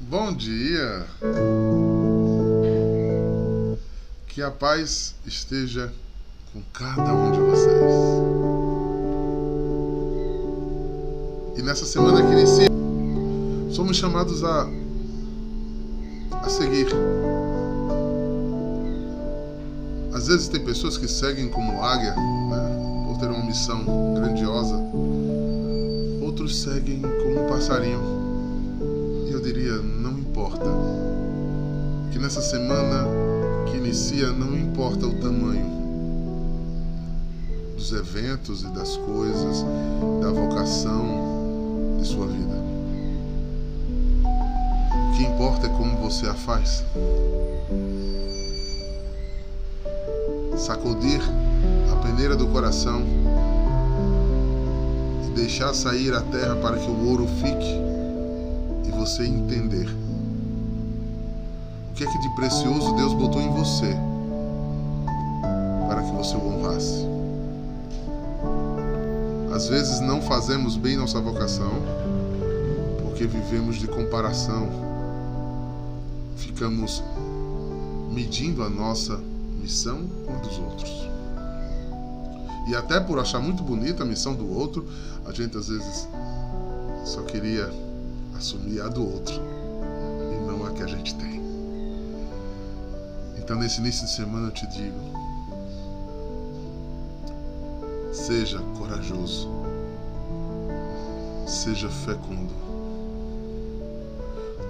Bom dia. Que a paz esteja com cada um de vocês. E nessa semana que inicia, somos chamados a, a seguir. Às vezes tem pessoas que seguem como águia, né, por ter uma missão grandiosa. Outros seguem como um passarinho. Diria, não importa. Que nessa semana que inicia, não importa o tamanho dos eventos e das coisas, da vocação de sua vida. O que importa é como você a faz. Sacudir a peneira do coração e deixar sair a terra para que o ouro fique você entender o que é que de precioso Deus botou em você para que você o honrasse. Às vezes não fazemos bem nossa vocação porque vivemos de comparação. Ficamos medindo a nossa missão com a dos outros. E até por achar muito bonita a missão do outro, a gente às vezes só queria assumir a do outro e não a que a gente tem. Então nesse início de semana eu te digo, seja corajoso, seja fecundo.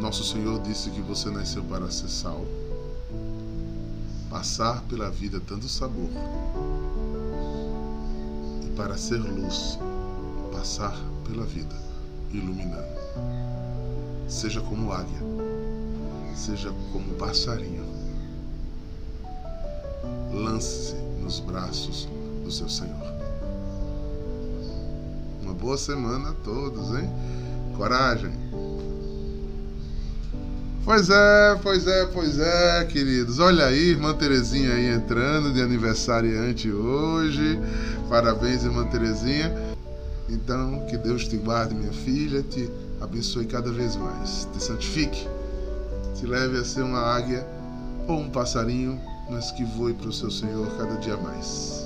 Nosso Senhor disse que você nasceu para ser sal, passar pela vida dando sabor e para ser luz, passar pela vida iluminando. Seja como águia, seja como passarinho. Lance-se nos braços do seu Senhor. Uma boa semana a todos, hein? Coragem! Pois é, pois é, pois é, queridos. Olha aí, irmã Terezinha aí entrando de aniversariante hoje. Parabéns, irmã Terezinha. Então, que Deus te guarde, minha filha, te abençoe cada vez mais, te santifique, te leve a ser uma águia ou um passarinho, mas que voe para o seu Senhor cada dia mais.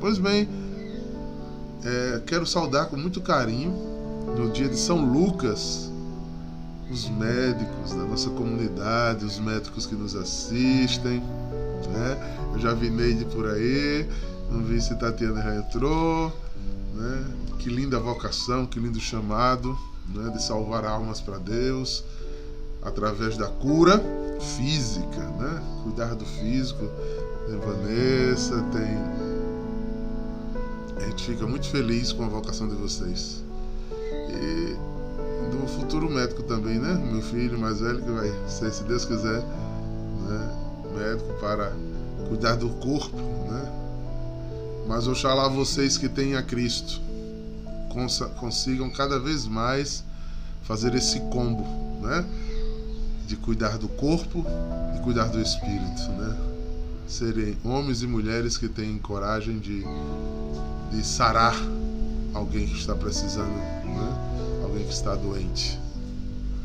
Pois bem, é, quero saudar com muito carinho no dia de São Lucas os médicos da nossa comunidade, os médicos que nos assistem. Né? Eu já vi Neide por aí, não vi se Tatiana já entrou. Né? Que linda vocação, que lindo chamado né? de salvar almas para Deus através da cura física, né? cuidar do físico. Tem Vanessa, tem. A gente fica muito feliz com a vocação de vocês. E do futuro médico também, né? Meu filho mais velho que vai ser, se Deus quiser, né? médico para cuidar do corpo, né? Mas oxalá vocês que têm a Cristo consigam cada vez mais fazer esse combo, né? De cuidar do corpo e cuidar do espírito, né? Serem homens e mulheres que têm coragem de, de sarar alguém que está precisando, né? Alguém que está doente.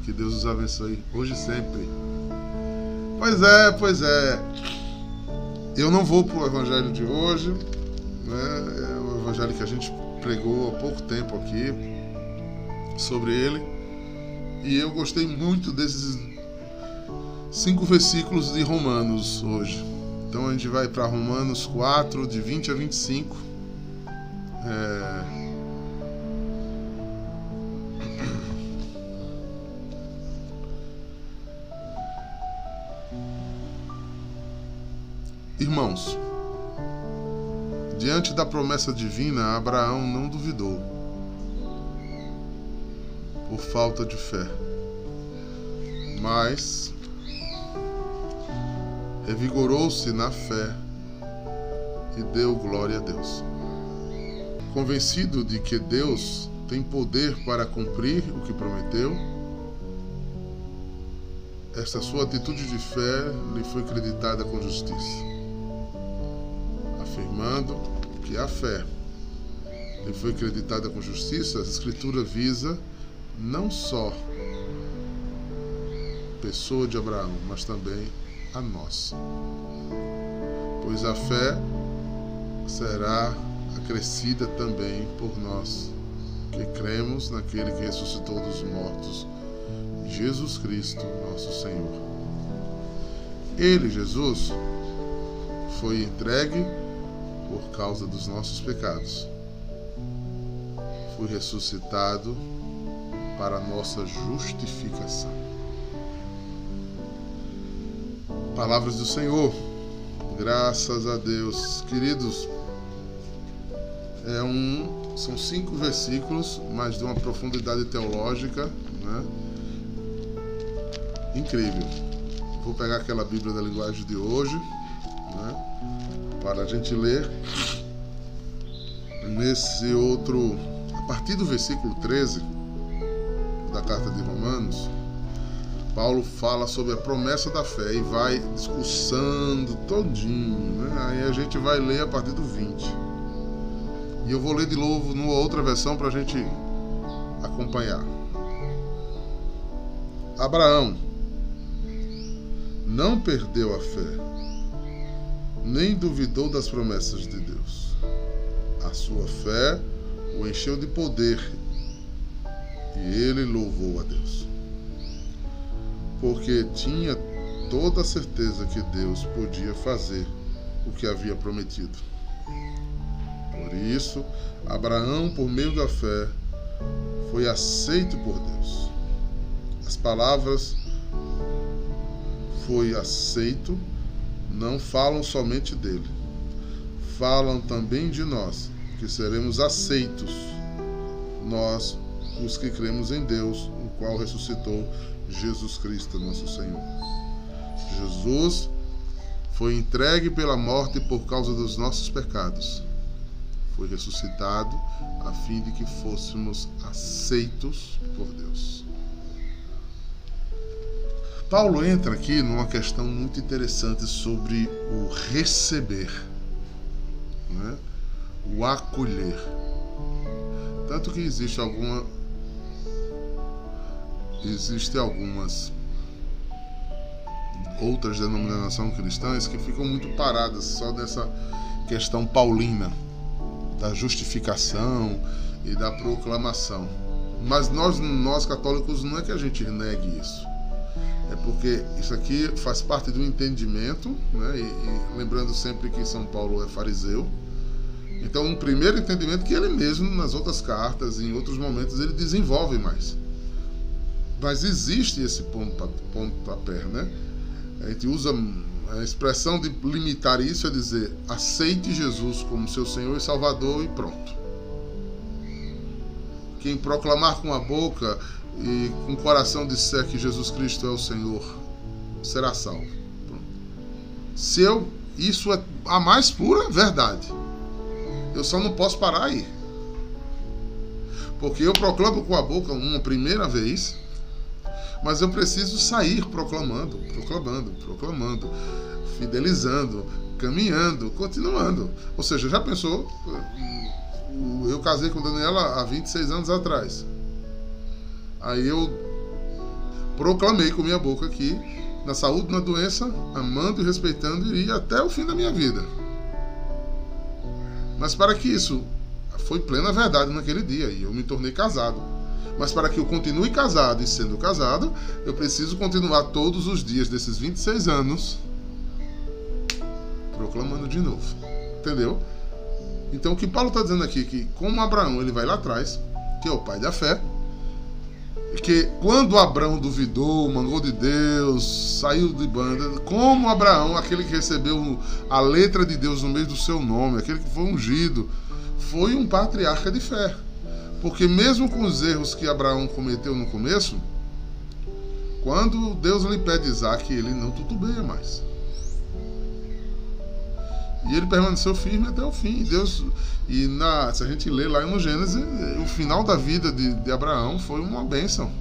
Que Deus os abençoe hoje e sempre. Pois é, pois é. Eu não vou para o evangelho de hoje, né? É o evangelho que a gente pregou há pouco tempo aqui sobre ele. E eu gostei muito desses cinco versículos de Romanos hoje. Então a gente vai para Romanos 4, de 20 a 25. É... Irmãos, diante da promessa divina, Abraão não duvidou por falta de fé, mas revigorou-se na fé e deu glória a Deus. Convencido de que Deus tem poder para cumprir o que prometeu, esta sua atitude de fé lhe foi creditada com justiça, afirmando que a fé lhe foi creditada com justiça, a Escritura visa não só pessoa de Abraão, mas também a nossa. Pois a fé será acrescida também por nós, que cremos naquele que ressuscitou dos mortos, Jesus Cristo, nosso Senhor. Ele, Jesus, foi entregue por causa dos nossos pecados. Foi ressuscitado para nossa justificação. Palavras do Senhor. Graças a Deus. Queridos, é um, são cinco versículos, mas de uma profundidade teológica né? incrível. Vou pegar aquela Bíblia da linguagem de hoje né? para a gente ler nesse outro, a partir do versículo 13 da carta de Romanos. Paulo fala sobre a promessa da fé e vai discursando todinho. Né? Aí a gente vai ler a partir do 20. E eu vou ler de novo numa outra versão para a gente acompanhar. Abraão não perdeu a fé, nem duvidou das promessas de Deus. A sua fé o encheu de poder e ele louvou a Deus porque tinha toda a certeza que Deus podia fazer o que havia prometido. Por isso, Abraão, por meio da fé, foi aceito por Deus. As palavras foi aceito não falam somente dele, falam também de nós, que seremos aceitos, nós, os que cremos em Deus, o qual ressuscitou Jesus Cristo, nosso Senhor. Jesus foi entregue pela morte por causa dos nossos pecados. Foi ressuscitado a fim de que fôssemos aceitos por Deus. Paulo entra aqui numa questão muito interessante sobre o receber, né? o acolher. Tanto que existe alguma existem algumas outras denominações cristãs que ficam muito paradas só dessa questão paulina da justificação e da proclamação. Mas nós, nós católicos, não é que a gente negue isso. Porque isso aqui faz parte do entendimento, né? e, e lembrando sempre que São Paulo é fariseu. Então, um primeiro entendimento que ele mesmo, nas outras cartas, em outros momentos, ele desenvolve mais. Mas existe esse pontapé, né? A gente usa a expressão de limitar isso é dizer aceite Jesus como seu Senhor e Salvador e pronto. Quem proclamar com a boca e com o coração disser que Jesus Cristo é o Senhor será salvo. Se eu isso é a mais pura verdade. Eu só não posso parar aí. Porque eu proclamo com a boca uma primeira vez, mas eu preciso sair proclamando, proclamando, proclamando, fidelizando, caminhando, continuando. Ou seja, já pensou? Eu casei com Daniela há 26 anos atrás. Aí eu proclamei com minha boca que na saúde, na doença, amando e respeitando, iria até o fim da minha vida. Mas para que isso foi plena verdade naquele dia e eu me tornei casado. Mas para que eu continue casado e sendo casado, eu preciso continuar todos os dias desses 26 anos proclamando de novo. Entendeu? Então o que Paulo está dizendo aqui que como Abraão ele vai lá atrás, que é o pai da fé, que quando Abraão duvidou, mangou de Deus, saiu de banda, como Abraão, aquele que recebeu a letra de Deus no meio do seu nome, aquele que foi ungido, foi um patriarca de fé. Porque mesmo com os erros que Abraão cometeu no começo, quando Deus lhe pede Isaac, ele não tutubeia mais. E ele permaneceu firme até o fim. Deus e na, se a gente lê lá no Gênesis, o final da vida de, de Abraão foi uma bênção.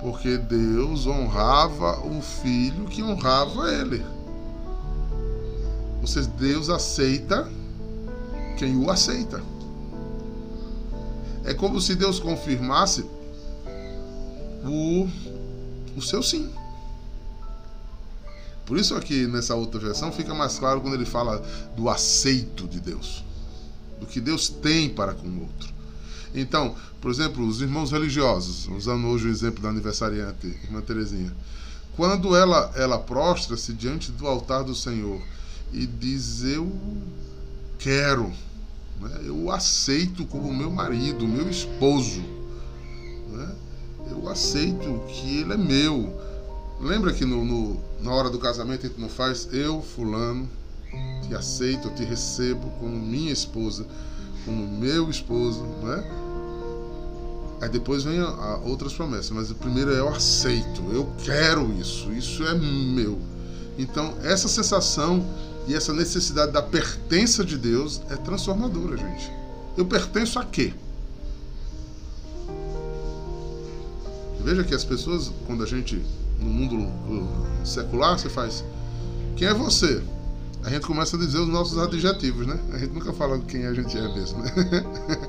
Porque Deus honrava o filho que honrava ele. Ou seja, Deus aceita quem o aceita. É como se Deus confirmasse o, o seu sim. Por isso aqui nessa outra versão fica mais claro quando ele fala do aceito de Deus, do que Deus tem para com o outro. Então, por exemplo, os irmãos religiosos, usando hoje o exemplo da aniversariante, irmã Terezinha, quando ela, ela prostra-se diante do altar do Senhor e diz: Eu quero, né? eu aceito como meu marido, meu esposo, né? eu aceito que ele é meu. Lembra que no, no, na hora do casamento a gente não faz eu, fulano, te aceito, eu te recebo como minha esposa, como meu esposo, né? Aí depois vem a, a outras promessas, mas o primeiro é eu aceito, eu quero isso, isso é meu. Então, essa sensação e essa necessidade da pertença de Deus é transformadora, gente. Eu pertenço a quê? Veja que as pessoas, quando a gente, no mundo secular, você faz: Quem é você? A gente começa a dizer os nossos adjetivos, né? A gente nunca fala quem a gente é mesmo, né?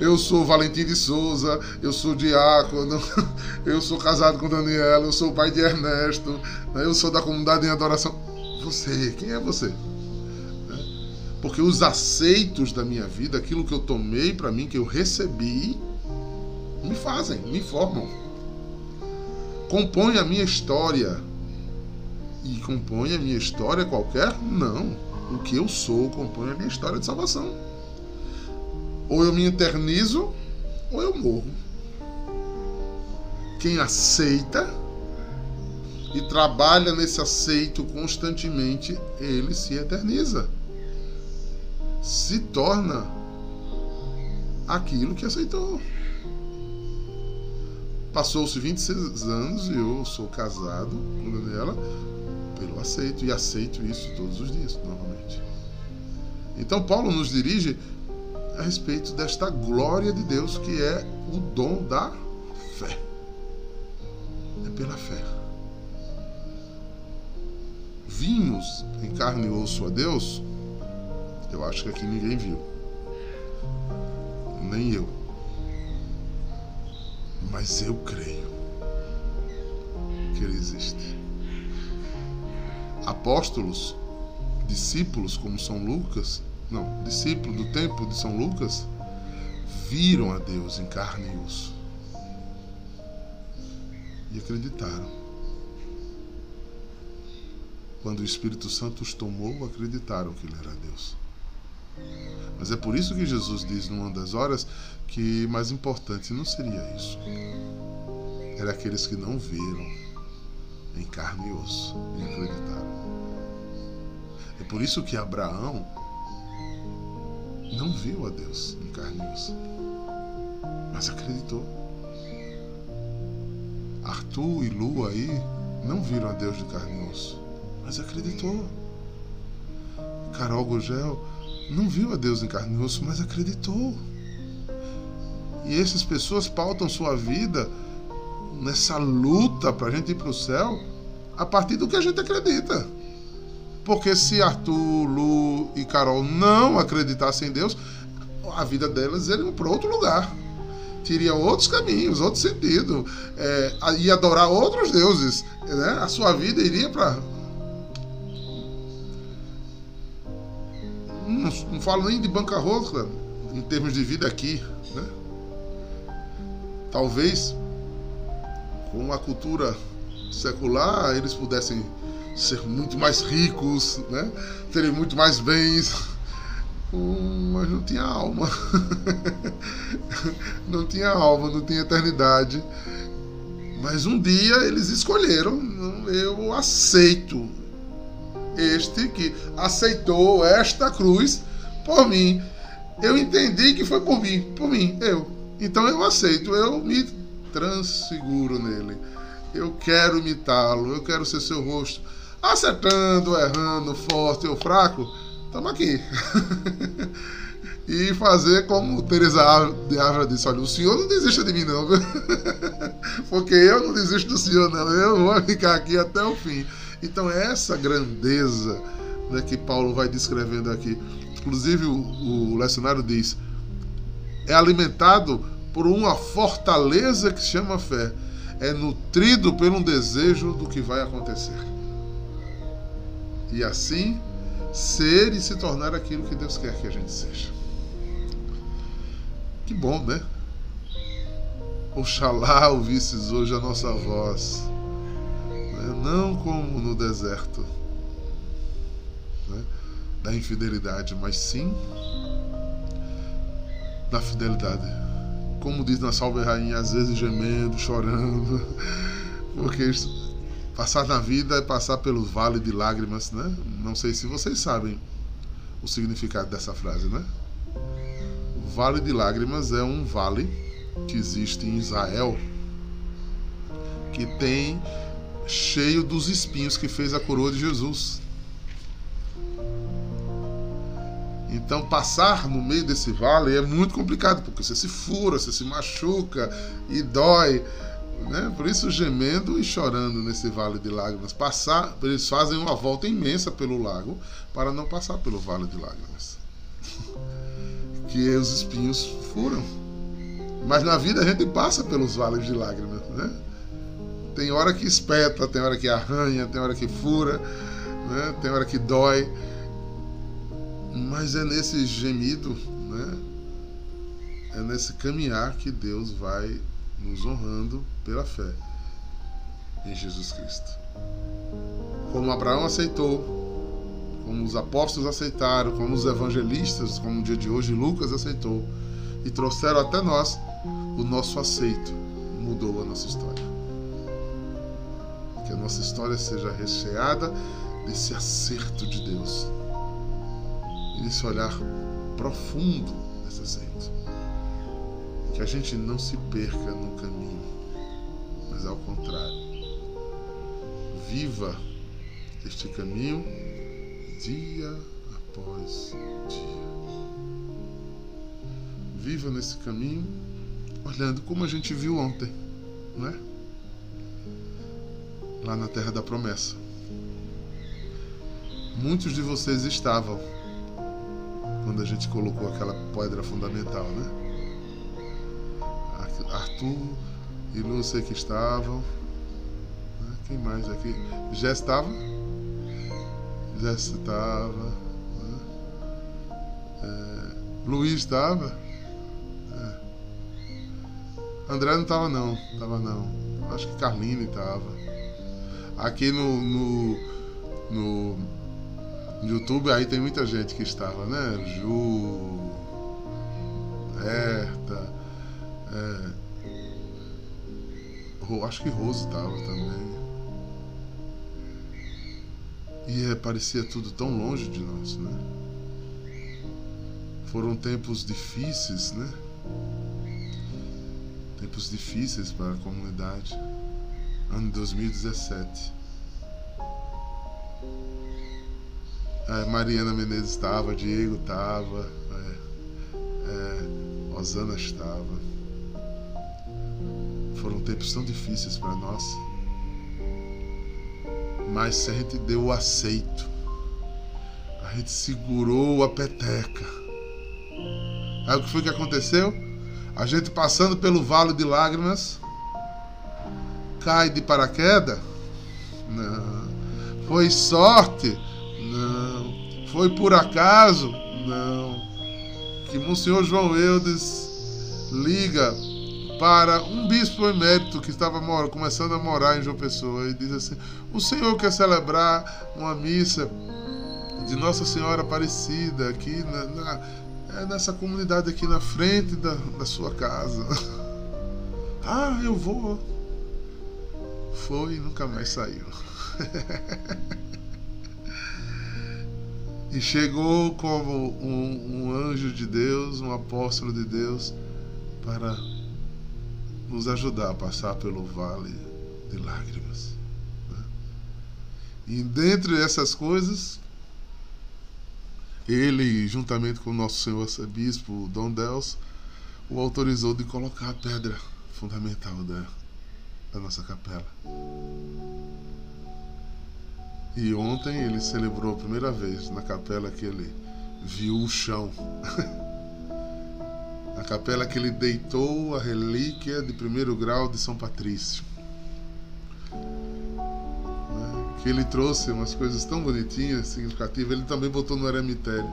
Eu sou Valentim de Souza, eu sou diácono, eu sou casado com Daniela, eu sou pai de Ernesto, né? eu sou da comunidade em adoração. Você, quem é você? Né? Porque os aceitos da minha vida, aquilo que eu tomei para mim, que eu recebi, me fazem, me formam. Compõe a minha história. E compõe a minha história qualquer? Não. O que eu sou compõe a minha história de salvação. Ou eu me eternizo, ou eu morro. Quem aceita e trabalha nesse aceito constantemente, ele se eterniza. Se torna aquilo que aceitou. Passou-se 26 anos e eu sou casado com Daniela pelo aceito e aceito isso todos os dias, novamente. Então Paulo nos dirige a respeito desta glória de Deus que é o dom da fé. É pela fé. Vimos em carne e osso a Deus, eu acho que aqui ninguém viu. Nem eu. Mas eu creio que Ele existe. Apóstolos, discípulos como São Lucas, não, discípulos do tempo de São Lucas, viram a Deus em carne e osso. E acreditaram. Quando o Espírito Santo os tomou, acreditaram que Ele era Deus. Mas é por isso que Jesus diz numa das horas que mais importante não seria isso. Era aqueles que não viram em carne e osso e acreditaram. É por isso que Abraão não viu a Deus em carne e osso, mas acreditou. Arthur e Lu aí não viram a Deus de carne e osso, mas acreditou. Carol Gugel não viu a Deus em carne e osso, mas acreditou. E essas pessoas pautam sua vida nessa luta para a gente ir para o céu a partir do que a gente acredita. Porque se Arthur, Lu e Carol não acreditassem em Deus, a vida delas iria para outro lugar. Teria outros caminhos, outro sentido. É, ia adorar outros deuses. Né? A sua vida iria para. Não, falo nem de bancarrota em termos de vida aqui. Né? Talvez com a cultura secular eles pudessem ser muito mais ricos, né? terem muito mais bens, mas não tinha alma. não tinha alma, não tinha eternidade. Mas um dia eles escolheram, eu aceito este que aceitou esta cruz por mim. Eu entendi que foi por mim, por mim, eu. Então eu aceito, eu me transfiguro nele. Eu quero imitá-lo, eu quero ser seu rosto acertando, errando, forte ou fraco, estamos aqui. e fazer como Teresa de Ávila disse: olha, o senhor não desista de mim, não, porque eu não desisto do senhor, não. Eu vou ficar aqui até o fim. Então, é essa grandeza né, que Paulo vai descrevendo aqui. Inclusive, o, o lecionário diz: é alimentado por uma fortaleza que chama fé é nutrido pelo desejo do que vai acontecer. E assim ser e se tornar aquilo que Deus quer que a gente seja. Que bom, né? Oxalá ouvisses hoje a nossa voz, né? não como no deserto né? da infidelidade, mas sim da fidelidade. Como diz na Salve Rainha, às vezes gemendo, chorando, porque passar na vida é passar pelo vale de lágrimas, né? Não sei se vocês sabem o significado dessa frase, né? O vale de lágrimas é um vale que existe em Israel que tem cheio dos espinhos que fez a coroa de Jesus. Então, passar no meio desse vale é muito complicado, porque você se fura, você se machuca e dói. Né? Por isso, gemendo e chorando nesse vale de lágrimas. Passar, eles fazem uma volta imensa pelo lago para não passar pelo vale de lágrimas. que os espinhos furam. Mas na vida a gente passa pelos vales de lágrimas. Né? Tem hora que espeta, tem hora que arranha, tem hora que fura, né? tem hora que dói. Mas é nesse gemido, né? É nesse caminhar que Deus vai nos honrando pela fé em Jesus Cristo. Como Abraão aceitou, como os apóstolos aceitaram, como os evangelistas, como no dia de hoje Lucas aceitou, e trouxeram até nós o nosso aceito, mudou a nossa história. Que a nossa história seja recheada desse acerto de Deus esse olhar profundo desse aceito. Que a gente não se perca no caminho, mas ao contrário. Viva este caminho dia após dia. Viva nesse caminho olhando como a gente viu ontem, não é? Lá na terra da promessa. Muitos de vocês estavam quando a gente colocou aquela pedra fundamental, né? Arthur e Lúcia que estavam. Né? Quem mais aqui? Jess estava? Jess estava. Né? É, Luiz estava? É. André não estava não, estava não. Acho que Carline estava. Aqui no, no, no YouTube aí tem muita gente que estava, né? Ju, Herta, é, acho que Rose estava também. E é, parecia tudo tão longe de nós, né? Foram tempos difíceis, né? Tempos difíceis para a comunidade. Ano 2017. É, Mariana Menezes estava, Diego estava, é, é, Osana estava. Foram tempos tão difíceis para nós. Mas a gente deu o aceito. A gente segurou a peteca. Aí o que foi que aconteceu? A gente passando pelo vale de lágrimas, cai de paraquedas? Não. Foi sorte não. Foi por acaso? Não. Que Monsenhor João Eudes liga para um bispo emérito que estava começando a morar em João Pessoa e diz assim: O senhor quer celebrar uma missa de Nossa Senhora Aparecida aqui na, na, é nessa comunidade aqui na frente da, da sua casa. ah, eu vou. Foi e nunca mais saiu. e chegou como um, um, anjo de Deus, um apóstolo de Deus, para nos ajudar a passar pelo vale de lágrimas. Né? E dentre essas coisas, ele, juntamente com o nosso senhor arcebispo Dom Deus, o autorizou de colocar a pedra fundamental da, da nossa capela. E ontem ele celebrou a primeira vez na capela que ele viu o chão. na capela que ele deitou a relíquia de primeiro grau de São Patrício. que ele trouxe umas coisas tão bonitinhas, significativas. Ele também botou no eremitério.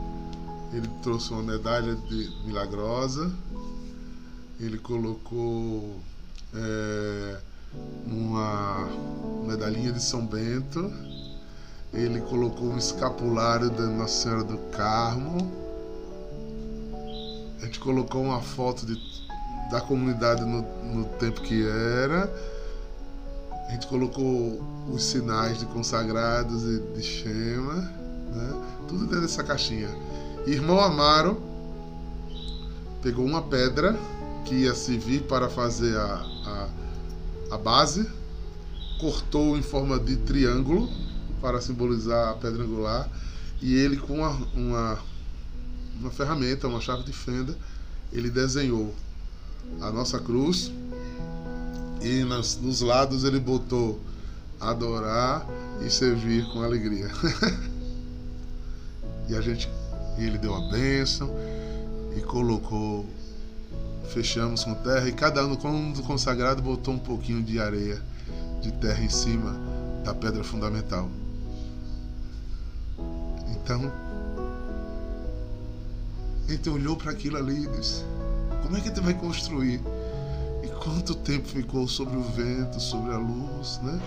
Ele trouxe uma medalha de milagrosa. Ele colocou é, uma medalhinha de São Bento. Ele colocou um escapulário da Nossa Senhora do Carmo. A gente colocou uma foto de, da comunidade no, no tempo que era a gente colocou os sinais de consagrados e de Shema, né? tudo dentro dessa caixinha. Irmão Amaro pegou uma pedra que ia servir para fazer a, a, a base, cortou em forma de triângulo para simbolizar a pedra angular e ele com uma, uma, uma ferramenta, uma chave de fenda, ele desenhou a nossa cruz e nas, nos lados ele botou adorar e servir com alegria. e a gente, e ele deu a bênção e colocou, fechamos com terra e cada ano quando consagrado botou um pouquinho de areia de terra em cima da pedra fundamental. Então, gente olhou para aquilo ali e disse: como é que gente vai construir? quanto tempo ficou sobre o vento, sobre a luz, né?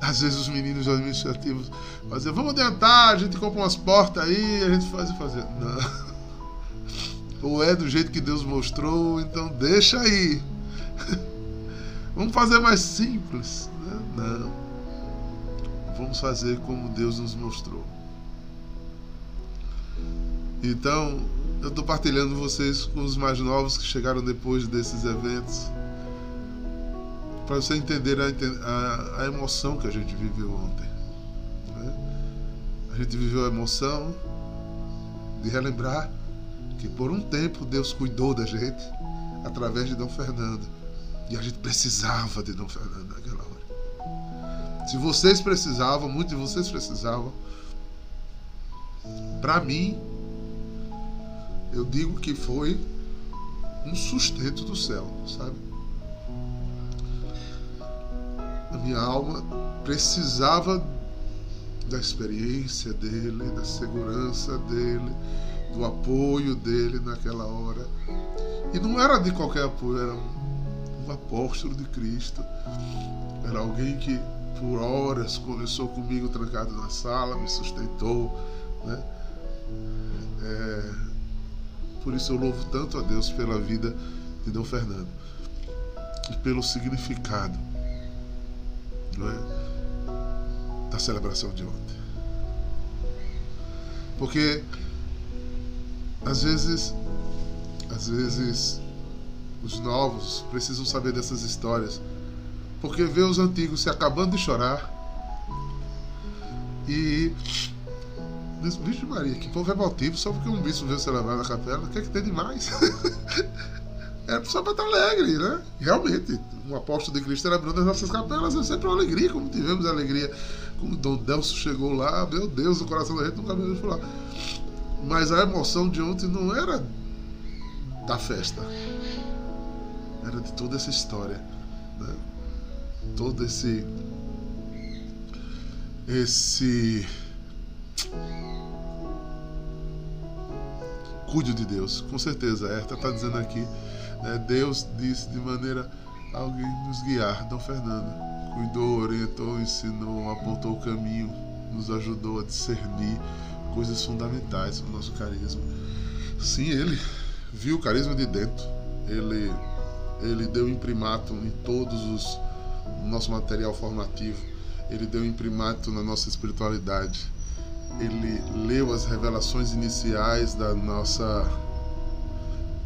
Às vezes os meninos administrativos faziam, vamos adiantar, a gente compra umas portas aí, a gente faz e fazer. Não. Ou é do jeito que Deus mostrou, então deixa aí. Vamos fazer mais simples. Né? Não. Vamos fazer como Deus nos mostrou. Então, eu estou partilhando vocês com os mais novos que chegaram depois desses eventos, para você entender a, a, a, emoção que a gente viveu ontem. Né? A gente viveu a emoção de relembrar que por um tempo Deus cuidou da gente através de Dom Fernando. E a gente precisava de Dom Fernando naquela hora. Se vocês precisavam, muitos de vocês precisavam, para mim eu digo que foi um sustento do céu, sabe? A minha alma precisava da experiência dele, da segurança dele, do apoio dele naquela hora. E não era de qualquer apoio, era um, apóstolo de Cristo. Era alguém que por horas conversou comigo trancado na sala, me sustentou, né? É, por isso eu louvo tanto a Deus pela vida de Dom Fernando e pelo significado é, da celebração de ontem. Porque às vezes, às vezes os novos precisam saber dessas histórias, porque vê os antigos se acabando de chorar e Diz, Maria, que povo revoltivo, só porque um bispo veio celebrar na capela, o que é que tem demais? é só para estar alegre, né? Realmente, um apóstolo de Cristo celebrando as nossas capelas é sempre uma alegria, como tivemos alegria. Como Dom Delcio chegou lá, meu Deus, o coração da gente nunca me falar. Mas a emoção de ontem não era da festa, era de toda essa história, né? todo esse esse cuide de Deus. Com certeza, Herta está dizendo aqui, né, Deus disse de maneira alguém nos guiar. Dom Fernando cuidou, orientou, ensinou, apontou o caminho, nos ajudou a discernir coisas fundamentais o nosso carisma. Sim, ele viu o carisma de dentro. Ele, ele deu imprimato em todos os no nosso material formativo. Ele deu imprimato na nossa espiritualidade ele leu as revelações iniciais da nossa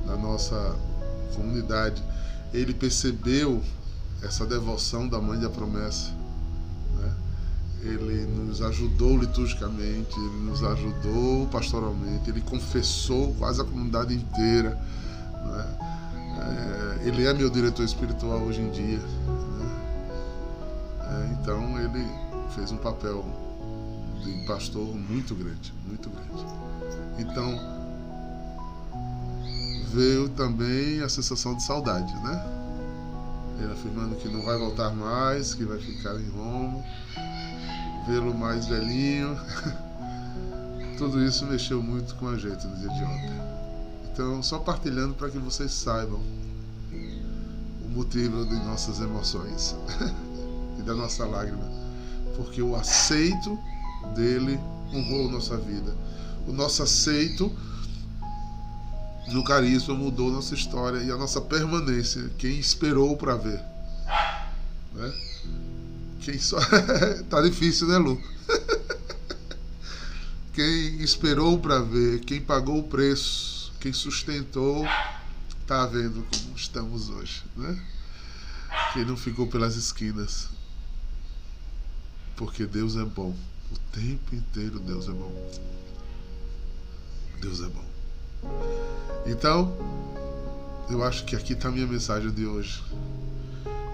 da nossa comunidade, ele percebeu essa devoção da Mãe da Promessa. Ele nos ajudou liturgicamente, ele nos ajudou pastoralmente, ele confessou quase a comunidade inteira. Né? É, ele é meu diretor espiritual hoje em dia. Né? É, então ele fez um papel de pastor muito grande, muito grande. Então, veio também a sensação de saudade, né? ele afirmando que não vai voltar mais, que vai ficar em Roma, vê-lo mais velhinho. Tudo isso mexeu muito com a gente no dia de ontem. Então, só partilhando para que vocês saibam o motivo de nossas emoções e da nossa lágrima. Porque o aceito dele honrou nossa vida. O nosso aceito no carisma mudou nossa história e a nossa permanência. Quem esperou para ver? Né? Quem só. tá difícil, né, Lu? quem esperou para ver, quem pagou o preço, quem sustentou, tá vendo como estamos hoje, né? Quem não ficou pelas esquinas. Porque Deus é bom. O tempo inteiro Deus é bom. Deus é bom. Então, eu acho que aqui está a minha mensagem de hoje.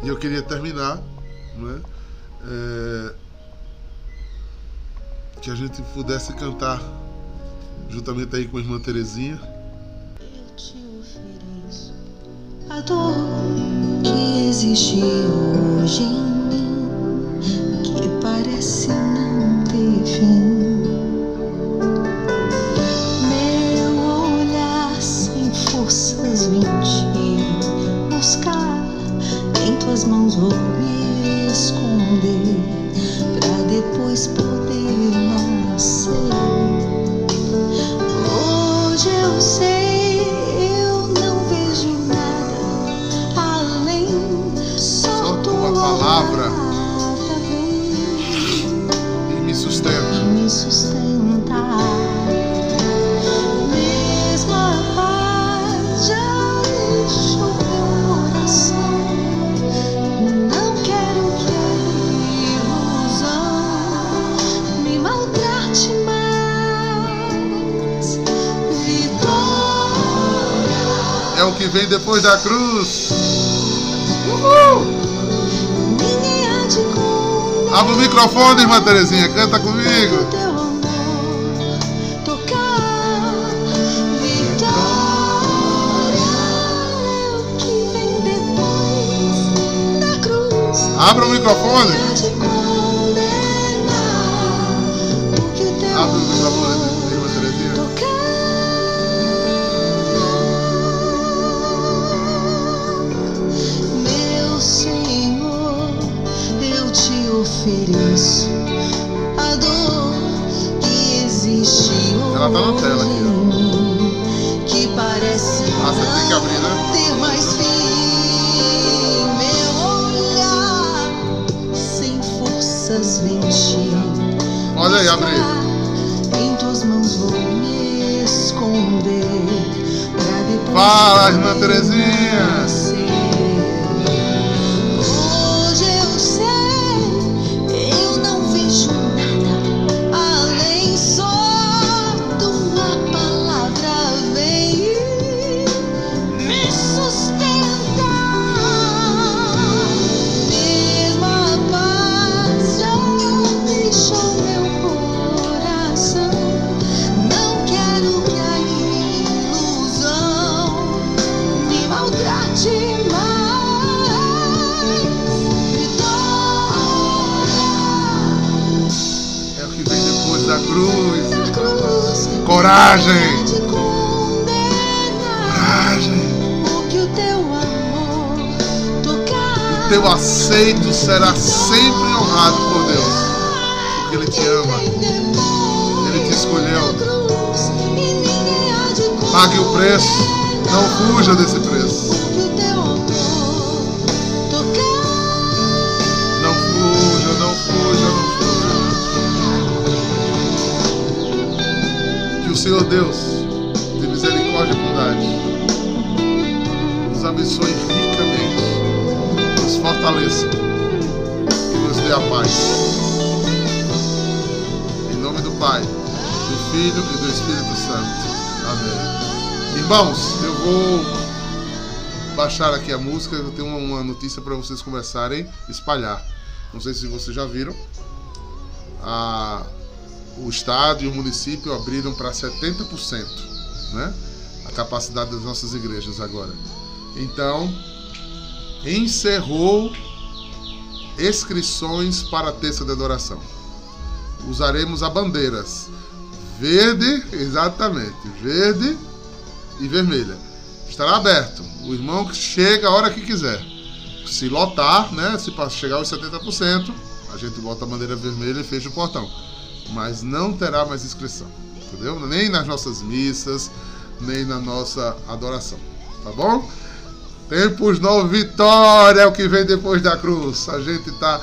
E eu queria terminar, né? É, que a gente pudesse cantar juntamente aí com a irmã Terezinha. Eu te ofereço a dor que existe hoje em É o que vem depois da cruz. Condenar. Abre o microfone, irmã Terezinha, canta comigo. O teu amor ofereço a dor que existe Ela tá na tela aqui, ó. que parece Ah, você tem que abrir, né? ter mais fim. Meu olhar sem forças vem te Olha aí, abre. Em tuas mãos vou me esconder Fala, irmã Terezinha. Coragem. Coragem. o. Teu aceito será sempre honrado por Deus. Porque Ele te ama. Ele te escolheu. Pague o preço. Não fuja desse preço. Senhor Deus, de misericórdia e bondade, nos abençoe ricamente, nos fortaleça e nos dê a paz. Em nome do Pai, do Filho e do Espírito Santo. Amém. Irmãos, eu vou baixar aqui a música, eu tenho uma, notícia para vocês começarem a espalhar. Não sei se vocês já viram. A, o estado e o município abriram para 70%, né? A capacidade das nossas igrejas agora. Então, encerrou inscrições para a terça de adoração. Usaremos a bandeiras verde, exatamente, verde e vermelha. Estará aberto. O irmão chega a hora que quiser. Se lotar, né? Se chegar aos 70%, a gente bota a bandeira vermelha e fecha o portão. Mas não terá mais inscrição. Entendeu? Nem nas nossas missas, nem na nossa adoração. Tá bom? Tempos novos, vitória é o que vem depois da cruz. A gente tá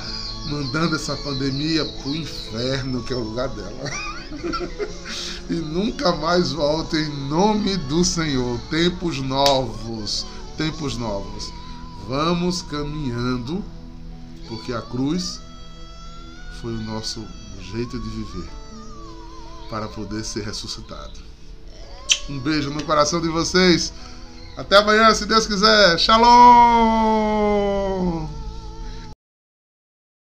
mandando essa pandemia pro inferno, que é o lugar dela. e nunca mais volta em nome do Senhor. Tempos novos, tempos novos. Vamos caminhando, porque a cruz foi o nosso jeito de viver para poder ser ressuscitado. Um beijo no coração de vocês. Até amanhã, se Deus quiser. Shalom!